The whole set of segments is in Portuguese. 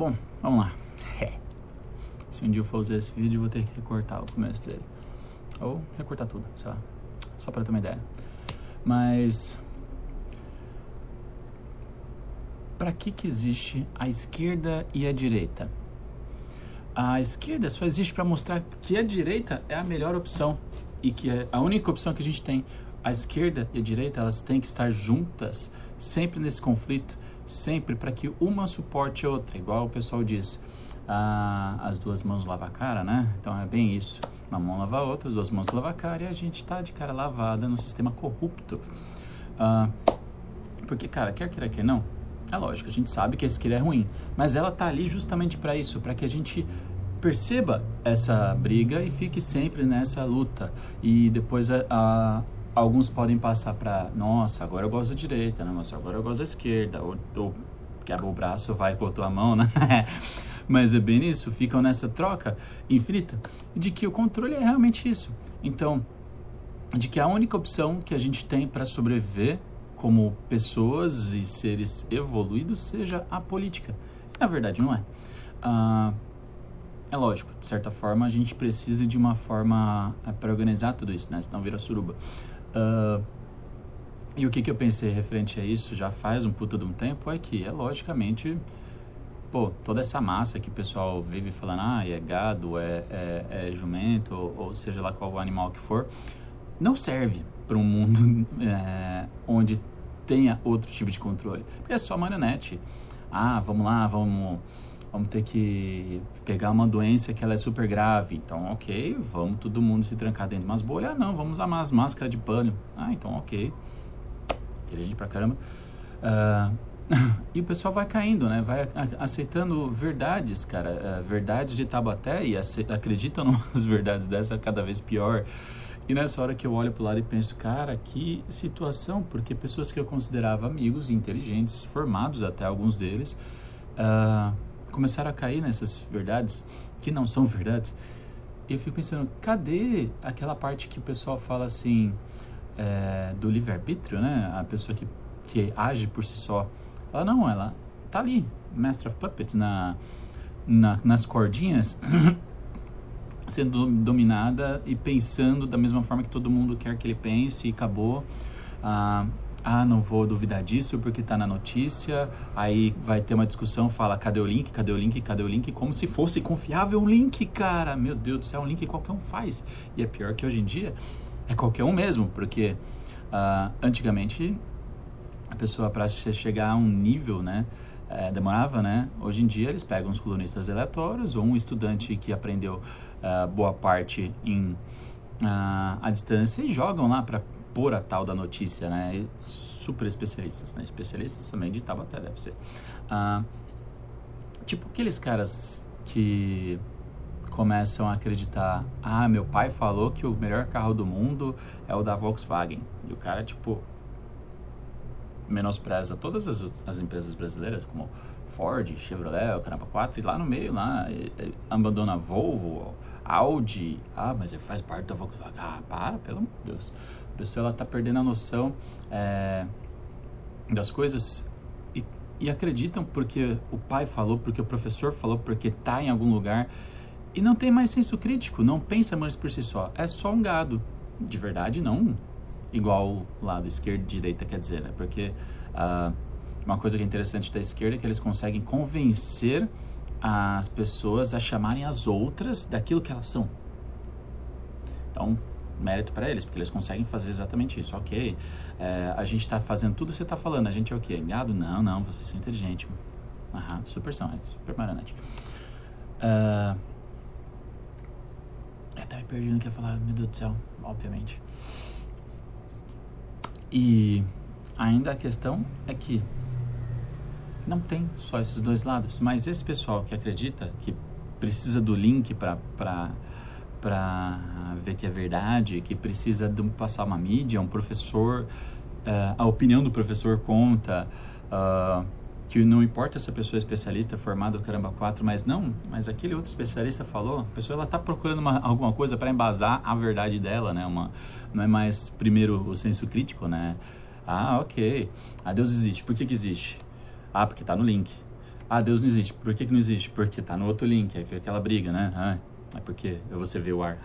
Bom, vamos lá. É. Se um dia eu for usar esse vídeo, eu vou ter que recortar o começo dele. Ou recortar tudo, sei lá. Só pra ter uma ideia. Mas. Pra que que existe a esquerda e a direita? A esquerda só existe para mostrar que a direita é a melhor opção e que é a única opção que a gente tem. A esquerda e a direita elas têm que estar juntas, sempre nesse conflito, sempre para que uma suporte a outra, igual o pessoal diz. Ah, as duas mãos lavam a cara, né? Então é bem isso. Uma mão lava a outra, as duas mãos lavam a cara e a gente está de cara lavada no sistema corrupto. Ah, porque, cara, quer queira, quer não, é lógico, a gente sabe que a esquerda é ruim, mas ela tá ali justamente para isso, para que a gente perceba essa briga e fique sempre nessa luta. E depois a, a, alguns podem passar para, nossa, agora eu gosto da direita, né? nossa, agora eu gosto da esquerda, ou, ou quebra o braço, vai com a tua mão, né? Mas é bem isso, ficam nessa troca infinita de que o controle é realmente isso. Então, de que a única opção que a gente tem para sobreviver como pessoas e seres evoluídos seja a política. Na verdade, não é. Uh, é lógico, de certa forma, a gente precisa de uma forma é, para organizar tudo isso, né? Senão vira suruba. Uh, e o que, que eu pensei referente a isso já faz um puta de um tempo é que é logicamente, pô, toda essa massa que o pessoal vive falando, ah, é gado, é, é, é jumento, ou, ou, seja lá qual animal que for, não serve para um mundo é, onde tenha outro tipo de controle. Porque é só marionete. Ah, vamos lá, vamos, vamos ter que pegar uma doença que ela é super grave. Então, ok, vamos todo mundo se trancar dentro de umas bolhas. Ah, não, vamos usar umas máscaras de pano. Ah, então ok. Inteligente pra caramba. Uh, e o pessoal vai caindo, né? Vai aceitando verdades, cara. Uh, verdades de Tabaté e acreditam nas verdades dessa cada vez pior. E nessa hora que eu olho para o lado e penso, cara, que situação, porque pessoas que eu considerava amigos, inteligentes, formados até alguns deles, uh, começaram a cair nessas verdades que não são verdades. Eu fico pensando, cadê aquela parte que o pessoal fala assim, é, do livre-arbítrio, né? A pessoa que, que age por si só. Ela não, ela tá ali, Master of Puppet, na, na nas cordinhas. sendo dominada e pensando da mesma forma que todo mundo quer que ele pense e acabou. Ah, ah, não vou duvidar disso porque está na notícia. Aí vai ter uma discussão, fala cadê o link, cadê o link, cadê o link, como se fosse confiável um link, cara. Meu Deus do céu, um link qualquer um faz. E é pior que hoje em dia é qualquer um mesmo, porque ah, antigamente a pessoa para chegar a um nível, né? é, demorava, né? Hoje em dia eles pegam os colunistas aleatórios ou um estudante que aprendeu uh, boa parte em uh, a distância e jogam lá para pôr a tal da notícia, né? Super especialistas, né? Especialistas também de Tabaté deve ser. Uh, tipo aqueles caras que começam a acreditar, ah, meu pai falou que o melhor carro do mundo é o da Volkswagen. E o cara, tipo, menospreza todas as, as empresas brasileiras, como Ford, Chevrolet, Caramba 4, e lá no meio, lá, abandona Volvo, Audi, ah, mas ele faz parte da Volkswagen. Ah, para, pelo amor de Deus. A pessoa, ela tá perdendo a noção é, das coisas e, e acreditam porque o pai falou, porque o professor falou, porque tá em algum lugar e não tem mais senso crítico, não pensa mais por si só. É só um gado. De verdade, não igual o lado esquerdo e direita quer dizer, né? Porque uh, uma coisa que é interessante da esquerda é que eles conseguem convencer as pessoas a chamarem as outras daquilo que elas são. Então, mérito para eles, porque eles conseguem fazer exatamente isso. Ok, é, a gente está fazendo tudo que você está falando, a gente é o quê? Gado? Não, não, você é inteligente. Aham, super são, é super marionete. Uh, até me perdi no que ia falar, meu Deus do céu, obviamente. E ainda a questão é que não tem só esses dois lados, mas esse pessoal que acredita que precisa do link para ver que é verdade, que precisa de passar uma mídia, um professor, uh, a opinião do professor conta, uh, que não importa se a pessoa é especialista, formada ou caramba quatro, mas não, mas aquele outro especialista falou, a pessoa ela está procurando uma, alguma coisa para embasar a verdade dela, né? Uma, não é mais primeiro o senso crítico, né? Ah, ok. Ah, Deus existe. Por que, que existe? Ah, porque está no link. Ah, Deus não existe. Por que, que não existe? Porque tá no outro link. Aí fica aquela briga, né? Ah, é porque você vê o ar.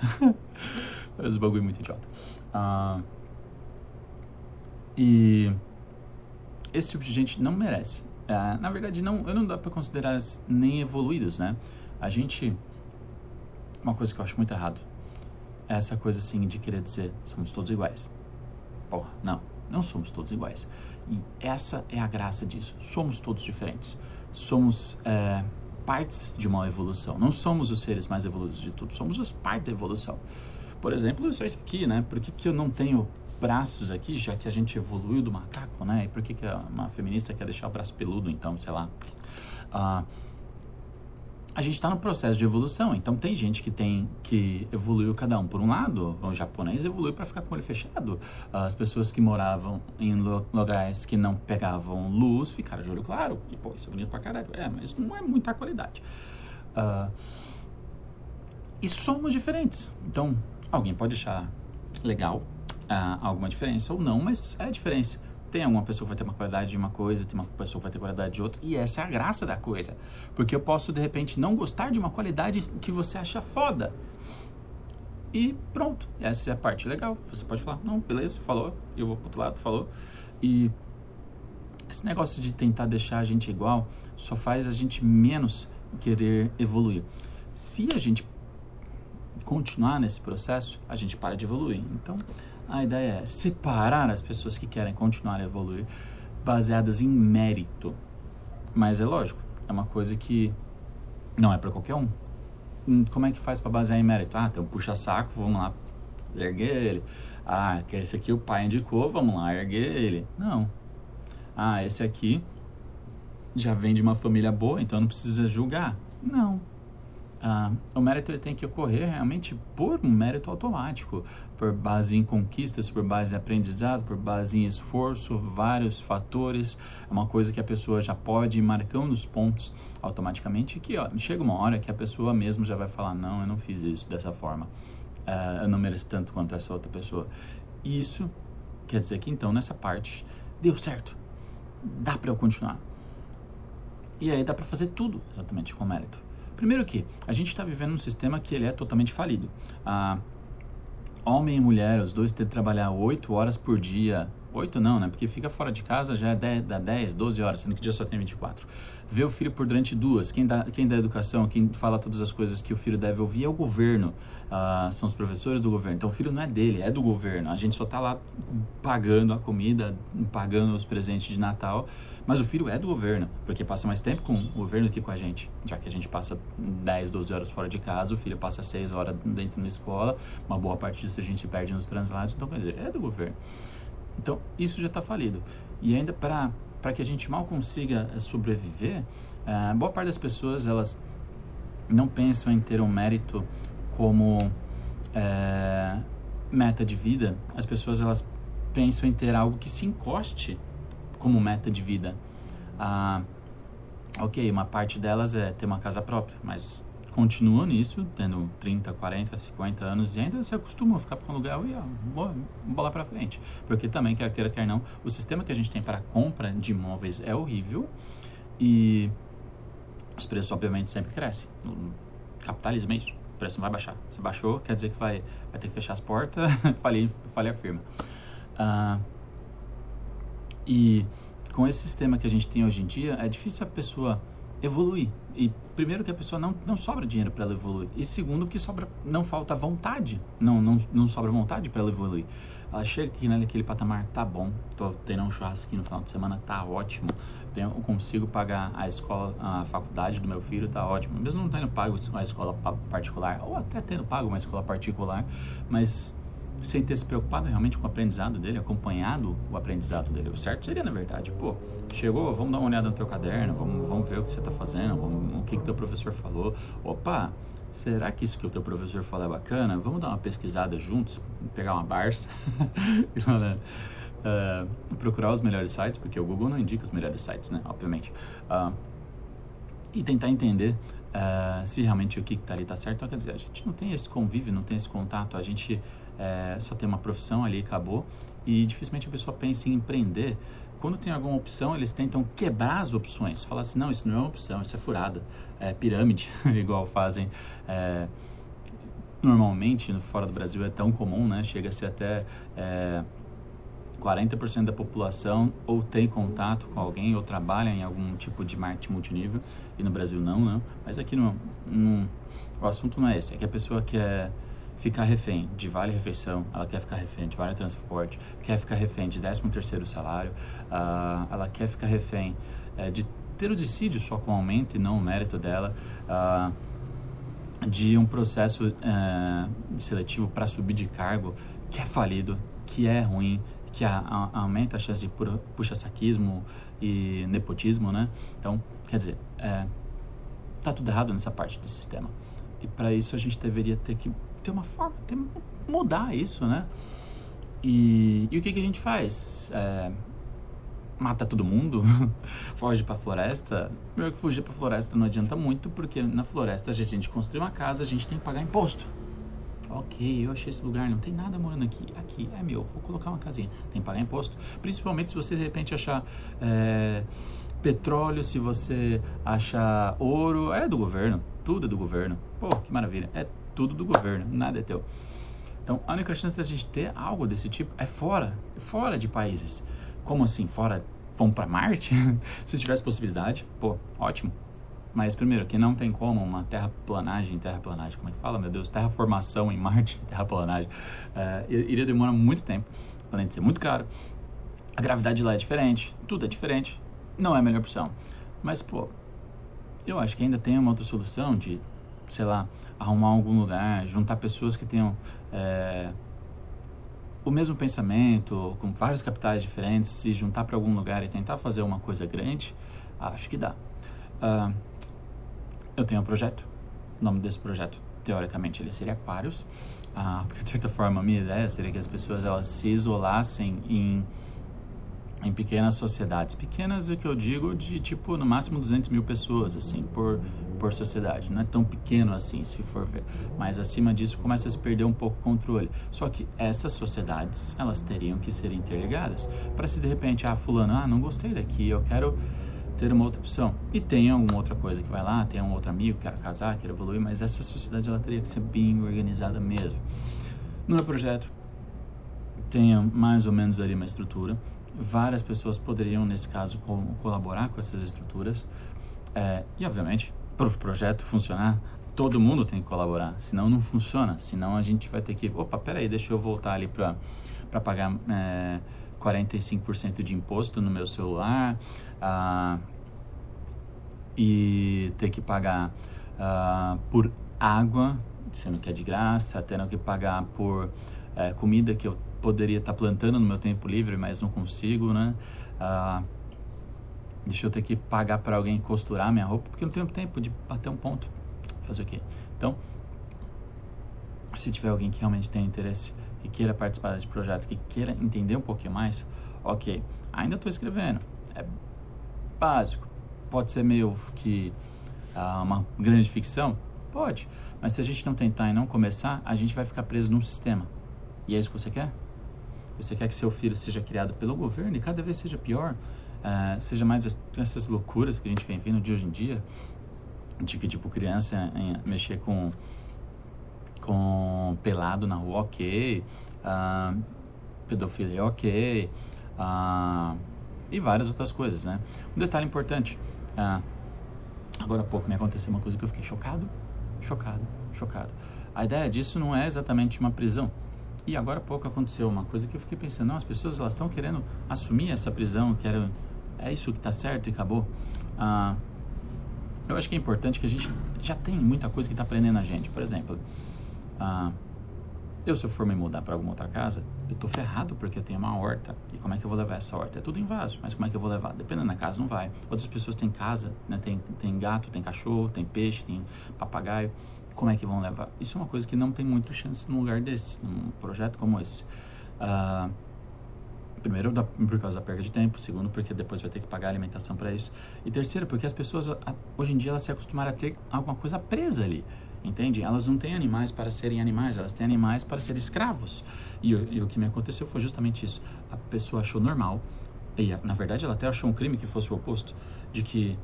Esse bagulho é muito idiota. Ah, e esse tipo de gente não merece. Ah, na verdade, não, eu não dá para considerar nem evoluídos, né? A gente. Uma coisa que eu acho muito errado é essa coisa assim de querer dizer somos todos iguais. Porra, não, não somos todos iguais. E essa é a graça disso. Somos todos diferentes. Somos é, partes de uma evolução. Não somos os seres mais evoluídos de tudo, somos as partes da evolução. Por exemplo, isso aqui, né? Por que, que eu não tenho braços aqui, já que a gente evoluiu do macaco, né? E por que, que uma feminista quer deixar o braço peludo, então, sei lá. Uh, a gente está no processo de evolução, então tem gente que tem que evoluiu cada um por um lado. O japonês evoluiu para ficar com o olho fechado. As pessoas que moravam em lugares que não pegavam luz ficaram de olho claro. E pô, isso é bonito pra caralho. É, mas não é muita qualidade. Uh, e somos diferentes. Então, alguém pode achar legal uh, alguma diferença ou não, mas é a diferença. Tem uma pessoa vai ter uma qualidade de uma coisa, tem uma pessoa vai ter qualidade de outra, e essa é a graça da coisa. Porque eu posso, de repente, não gostar de uma qualidade que você acha foda. E pronto, essa é a parte legal. Você pode falar, não, beleza, falou, eu vou pro outro lado, falou. E esse negócio de tentar deixar a gente igual só faz a gente menos querer evoluir. Se a gente continuar nesse processo, a gente para de evoluir. Então, a ideia é separar as pessoas que querem continuar a evoluir baseadas em mérito. Mas é lógico, é uma coisa que não é para qualquer um. Hum, como é que faz para basear em mérito? Ah, tem um puxa-saco, vamos lá erguer ele. Ah, que esse aqui o pai indicou, vamos lá erguer ele. Não. Ah, esse aqui já vem de uma família boa, então não precisa julgar. Não ah, o mérito ele tem que ocorrer realmente por um mérito automático, por base em conquistas, por base em aprendizado, por base em esforço, vários fatores. É uma coisa que a pessoa já pode ir marcando os pontos automaticamente. Que ó, chega uma hora que a pessoa mesmo já vai falar: Não, eu não fiz isso dessa forma. Uh, eu não mereço tanto quanto essa outra pessoa. Isso quer dizer que então nessa parte deu certo. Dá para eu continuar. E aí dá para fazer tudo exatamente com mérito. Primeiro que a gente está vivendo um sistema que ele é totalmente falido. Ah, homem e mulher, os dois têm que trabalhar 8 horas por dia. 8 não, né? Porque fica fora de casa já é 10, dá 10, 12 horas, sendo que o dia só tem 24. Vê o filho por durante duas. Quem dá, quem dá educação, quem fala todas as coisas que o filho deve ouvir é o governo. Ah, são os professores do governo. Então o filho não é dele, é do governo. A gente só está lá pagando a comida, pagando os presentes de Natal mas o filho é do governo, porque passa mais tempo com o governo do que com a gente. Já que a gente passa 10, 12 horas fora de casa, o filho passa 6 horas dentro da escola, uma boa parte disso a gente perde nos translados, então quer dizer, é do governo. Então, isso já está falido. E ainda para que a gente mal consiga eh, sobreviver, uh, boa parte das pessoas, elas não pensam em ter um mérito como uh, meta de vida. As pessoas, elas pensam em ter algo que se encoste como meta de vida. Ah, ok, uma parte delas é ter uma casa própria, mas continua nisso, tendo 30, 40, 50 anos e ainda se acostumam a ficar para um lugar e ó, bola para frente. Porque também, quer queira, quer não, o sistema que a gente tem para compra de imóveis é horrível e os preços, obviamente, sempre crescem. No capitalismo é isso. O preço não vai baixar. Se baixou, quer dizer que vai, vai ter que fechar as portas, falei, falei a firma. Uh, e com esse sistema que a gente tem hoje em dia, é difícil a pessoa evoluir. E primeiro que a pessoa não, não sobra dinheiro para ela evoluir. E segundo que sobra não falta vontade. Não não, não sobra vontade para ela evoluir. Ela chega aqui naquele patamar, tá bom, tô tendo um churrasco no final de semana, tá ótimo. Tenho, consigo pagar a escola, a faculdade do meu filho, tá ótimo. Mesmo não tendo pago uma escola particular, ou até tendo pago uma escola particular, mas sem ter se preocupado realmente com o aprendizado dele, acompanhado o aprendizado dele. O certo seria, na verdade, pô, chegou, vamos dar uma olhada no teu caderno, vamos, vamos ver o que você está fazendo, vamos, o que, que teu professor falou. Opa, será que isso que o teu professor falou é bacana? Vamos dar uma pesquisada juntos, pegar uma Barça, uh, procurar os melhores sites, porque o Google não indica os melhores sites, né? Obviamente. Uh, e tentar entender uh, se realmente o que está ali está certo. Então, quer dizer, a gente não tem esse convívio, não tem esse contato, a gente uh, só tem uma profissão ali e acabou. E dificilmente a pessoa pensa em empreender. Quando tem alguma opção, eles tentam quebrar as opções. Falar assim, não, isso não é uma opção, isso é furada. É pirâmide, igual fazem... Uh, normalmente, fora do Brasil, é tão comum, né? Chega a ser até... 40% da população ou tem contato com alguém ou trabalha em algum tipo de marketing multinível e no Brasil não, não. Mas aqui no, no, o assunto não é esse, é que a pessoa quer ficar refém de vale refeição, ela quer ficar refém de vale transporte, quer ficar refém de 13 terceiro salário, uh, ela quer ficar refém uh, de ter o dissídio só com aumento e não o mérito dela, uh, de um processo eh, seletivo para subir de cargo que é falido, que é ruim, que a, a, aumenta a chance de puxa-saquismo e nepotismo, né? Então, quer dizer, é, tá tudo errado nessa parte do sistema. E para isso a gente deveria ter que ter uma forma, ter, mudar isso, né? E, e o que, que a gente faz? É, mata todo mundo? Foge para a floresta? Primeiro que fugir para a floresta não adianta muito, porque na floresta a gente construir uma casa, a gente tem que pagar imposto. Ok, eu achei esse lugar, não tem nada morando aqui. Aqui é meu, vou colocar uma casinha. Tem que pagar imposto. Principalmente se você de repente achar é, petróleo, se você achar ouro, é do governo. Tudo é do governo. Pô, que maravilha. É tudo do governo, nada é teu. Então, a única chance da gente ter algo desse tipo é fora, fora de países. Como assim, fora? Vamos para Marte? se tivesse possibilidade, pô, ótimo. Mas, primeiro, que não tem como uma terraplanagem, terraplanagem, como é que fala, meu Deus? Terraformação em Marte, terraplanagem, uh, iria demorar muito tempo, além de ser muito caro. A gravidade lá é diferente, tudo é diferente, não é a melhor opção. Mas, pô, eu acho que ainda tem uma outra solução de, sei lá, arrumar algum lugar, juntar pessoas que tenham é, o mesmo pensamento, com vários capitais diferentes, se juntar para algum lugar e tentar fazer uma coisa grande, acho que dá. Uh, eu tenho um projeto. O nome desse projeto, teoricamente, ele seria Aquários. Ah, porque, de certa forma, a minha ideia seria que as pessoas elas se isolassem em, em pequenas sociedades. Pequenas é que eu digo de, tipo, no máximo 200 mil pessoas, assim, por, por sociedade. Não é tão pequeno assim, se for ver. Mas, acima disso, começa a se perder um pouco o controle. Só que essas sociedades, elas teriam que ser interligadas. Para se, de repente, ah, fulano, ah, não gostei daqui, eu quero ter uma outra opção. E tem alguma outra coisa que vai lá, tem um outro amigo, quer casar, quer evoluir, mas essa sociedade ela teria que ser bem organizada mesmo. No meu projeto, tenha mais ou menos ali uma estrutura. Várias pessoas poderiam, nesse caso, co colaborar com essas estruturas. É, e, obviamente, para o projeto funcionar, todo mundo tem que colaborar, senão não funciona. Senão a gente vai ter que, opa, peraí, deixa eu voltar ali para pagar é, 45% de imposto no meu celular ah, e ter que pagar ah, por água, sendo que é de graça, tendo que pagar por eh, comida que eu poderia estar tá plantando no meu tempo livre, mas não consigo, né? Ah, deixa eu ter que pagar para alguém costurar minha roupa, porque não tenho tempo de bater um ponto. Fazer o quê? Então, se tiver alguém que realmente tem interesse e queira participar desse projeto, que queira entender um pouquinho mais, ok, ainda estou escrevendo, é básico, pode ser meio que uh, uma grande ficção, pode, mas se a gente não tentar e não começar, a gente vai ficar preso num sistema. E é isso que você quer? Você quer que seu filho seja criado pelo governo e cada vez seja pior, uh, seja mais essas loucuras que a gente vem vendo de hoje em dia, de que tipo criança em, mexer com com pelado na rua, ok. Uh, pedofilia, ok. Uh, e várias outras coisas, né? Um detalhe importante. Uh, agora há pouco me aconteceu uma coisa que eu fiquei chocado, chocado, chocado. A ideia disso não é exatamente uma prisão. E agora há pouco aconteceu uma coisa que eu fiquei pensando, não, as pessoas elas estão querendo assumir essa prisão, querem, é isso que está certo e acabou. Uh, eu acho que é importante que a gente já tem muita coisa que está aprendendo a gente. Por exemplo, ah, eu, se eu for me mudar para alguma outra casa, eu tô ferrado porque eu tenho uma horta. E como é que eu vou levar essa horta? É tudo em vaso, mas como é que eu vou levar? Dependendo da casa, não vai. Outras pessoas têm casa, né? tem, tem gato, tem cachorro, tem peixe, tem papagaio. Como é que vão levar? Isso é uma coisa que não tem muito chance num lugar desse, num projeto como esse. Ah, Primeiro, por causa da perda de tempo. Segundo, porque depois vai ter que pagar alimentação para isso. E terceiro, porque as pessoas, hoje em dia, elas se acostumaram a ter alguma coisa presa ali. Entende? Elas não têm animais para serem animais, elas têm animais para serem escravos. E, e o que me aconteceu foi justamente isso. A pessoa achou normal, e na verdade ela até achou um crime que fosse o oposto, de que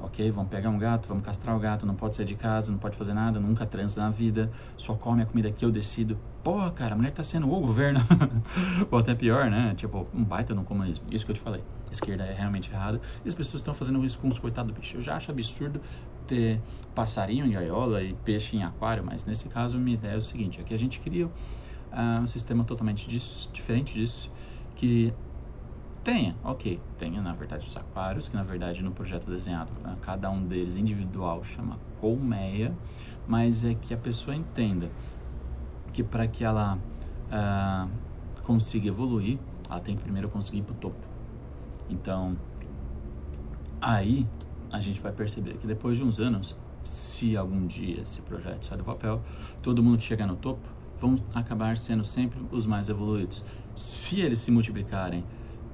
ok, vamos pegar um gato, vamos castrar o gato, não pode sair de casa, não pode fazer nada, nunca transa na vida, só come a comida que eu decido. Pô, cara, a mulher tá sendo o governo. Ou até pior, né? Tipo, um baita no comunismo. Isso que eu te falei. esquerda é realmente errado. E as pessoas estão fazendo isso com os coitados do bicho. Eu já acho absurdo ter passarinho em gaiola e peixe em aquário, mas nesse caso, minha ideia é o seguinte: é que a gente cria uh, um sistema totalmente disso, diferente disso, que Tenha, ok. Tenha, na verdade, os aquários, que na verdade no projeto desenhado, né, cada um deles individual chama colmeia, mas é que a pessoa entenda que para que ela uh, consiga evoluir, ela tem que primeiro conseguir ir para o topo. Então, aí a gente vai perceber que depois de uns anos, se algum dia esse projeto sair do papel, todo mundo que chegar no topo vão acabar sendo sempre os mais evoluídos. Se eles se multiplicarem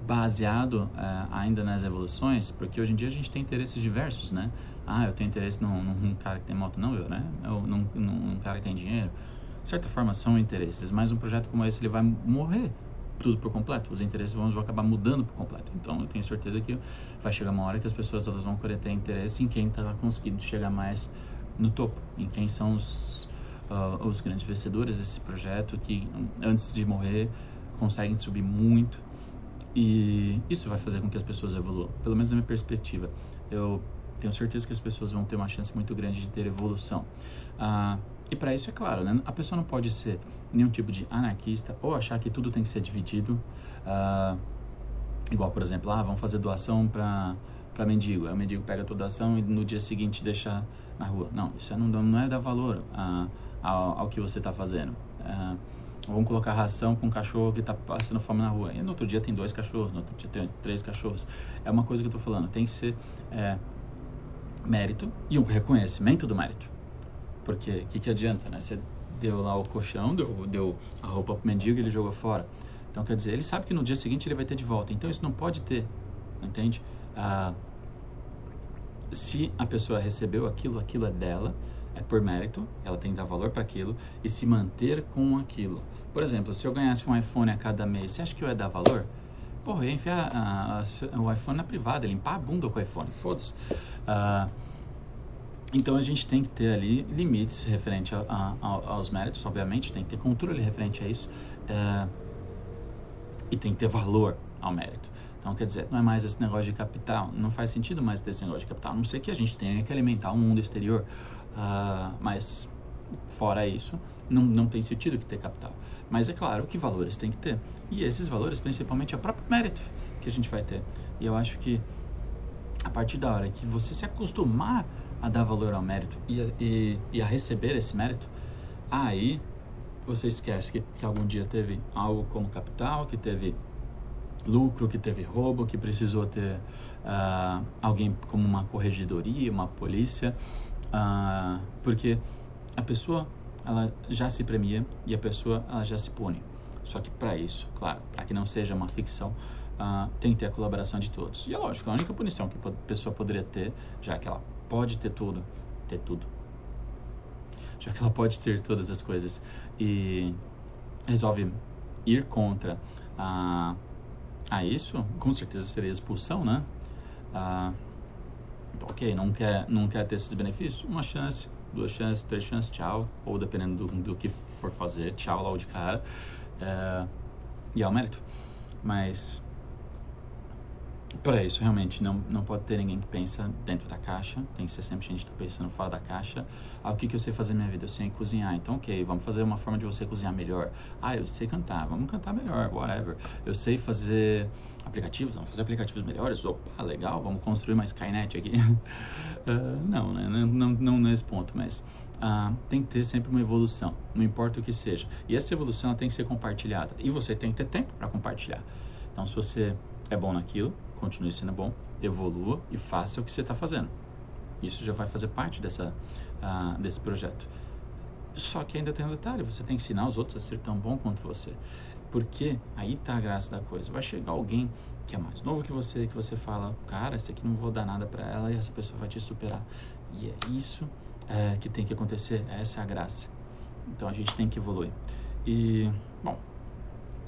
baseado uh, ainda nas evoluções, porque hoje em dia a gente tem interesses diversos, né? Ah, eu tenho interesse num, num cara que tem moto, não eu, né? Eu, num, num cara que tem dinheiro. De certa forma são interesses, mas um projeto como esse ele vai morrer tudo por completo. Os interesses vão, vão acabar mudando por completo. Então eu tenho certeza que vai chegar uma hora que as pessoas elas vão querer ter interesse em quem está conseguindo chegar mais no topo, em quem são os, uh, os grandes vencedores desse projeto que antes de morrer conseguem subir muito e isso vai fazer com que as pessoas evoluam, pelo menos na minha perspectiva. Eu tenho certeza que as pessoas vão ter uma chance muito grande de ter evolução. Ah, e para isso, é claro, né? a pessoa não pode ser nenhum tipo de anarquista ou achar que tudo tem que ser dividido. Ah, igual, por exemplo, ah, vamos fazer doação para para mendigo. Aí o mendigo pega toda a doação e no dia seguinte deixa na rua. Não, isso não, não é dar valor ah, ao, ao, que você está fazendo. Ah, Vamos colocar ração para um cachorro que está passando fome na rua. E no outro dia tem dois cachorros, no outro dia tem três cachorros. É uma coisa que eu estou falando. Tem que ser é, mérito e um reconhecimento do mérito. Porque o que, que adianta, né? Você deu lá o colchão, deu, deu a roupa para o mendigo e ele jogou fora. Então, quer dizer, ele sabe que no dia seguinte ele vai ter de volta. Então, isso não pode ter, entende? Ah, se a pessoa recebeu aquilo, aquilo é dela é por mérito, ela tem que dar valor para aquilo e se manter com aquilo. Por exemplo, se eu ganhasse um iPhone a cada mês, você acha que eu ia dar valor? Porra, eu ia enfiar o iPhone na privada, limpar a bunda com o iPhone, foda-se. Uh, então a gente tem que ter ali limites referente a, a, aos méritos, obviamente, tem que ter controle referente a isso uh, e tem que ter valor ao mérito. Então, quer dizer, não é mais esse negócio de capital, não faz sentido mais ter esse negócio de capital, a não ser que a gente tenha que alimentar o mundo exterior. Uh, mas, fora isso, não, não tem sentido que ter capital. Mas é claro que valores tem que ter. E esses valores, principalmente, é o próprio mérito que a gente vai ter. E eu acho que a partir da hora que você se acostumar a dar valor ao mérito e a, e, e a receber esse mérito, aí você esquece que, que algum dia teve algo como capital, que teve lucro, que teve roubo, que precisou ter uh, alguém como uma corregedoria, uma polícia, ah, porque a pessoa ela já se premia e a pessoa ela já se pune. Só que para isso, claro, para que não seja uma ficção, ah, tem que ter a colaboração de todos. E é lógico, a única punição que a pessoa poderia ter, já que ela pode ter tudo, ter tudo, já que ela pode ter todas as coisas e resolve ir contra a, a isso, com certeza seria expulsão, né? Ok, não quer, não quer ter esses benefícios, uma chance, duas chances, três chances, tchau. Ou dependendo do, do que for fazer, tchau logo de cara. É, e é o mérito. Mas para isso, realmente, não, não pode ter ninguém que pensa dentro da caixa. Tem que ser sempre gente que está pensando fora da caixa. Ah, o que, que eu sei fazer na minha vida? Eu sei cozinhar. Então, ok, vamos fazer uma forma de você cozinhar melhor. Ah, eu sei cantar. Vamos cantar melhor, whatever. Eu sei fazer aplicativos. Vamos fazer aplicativos melhores. Opa, legal. Vamos construir uma Skynet aqui. uh, não, né? Não, não, não nesse ponto, mas... Uh, tem que ter sempre uma evolução, não importa o que seja. E essa evolução tem que ser compartilhada. E você tem que ter tempo para compartilhar. Então, se você é bom naquilo, continue sendo bom, evolua e faça o que você está fazendo. Isso já vai fazer parte dessa, uh, desse projeto. Só que ainda tem um detalhe: você tem que ensinar os outros a ser tão bom quanto você. Porque aí tá a graça da coisa. Vai chegar alguém que é mais novo que você, que você fala, cara, esse aqui não vou dar nada para ela e essa pessoa vai te superar. E é isso é, que tem que acontecer, essa é a graça. Então a gente tem que evoluir. E,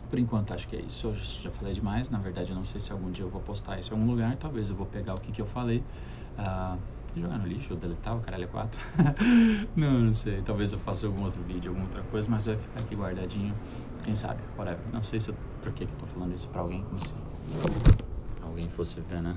por enquanto acho que é isso. Eu já falei demais. Na verdade, eu não sei se algum dia eu vou postar isso em algum lugar. Talvez eu vou pegar o que, que eu falei. Uh, jogar no lixo deletar o caralho 4. não, não sei. Talvez eu faça algum outro vídeo, alguma outra coisa, mas vai ficar aqui guardadinho. Quem sabe? Whatever. Não sei se eu, por que, que eu tô falando isso pra alguém, como se alguém fosse ver, né?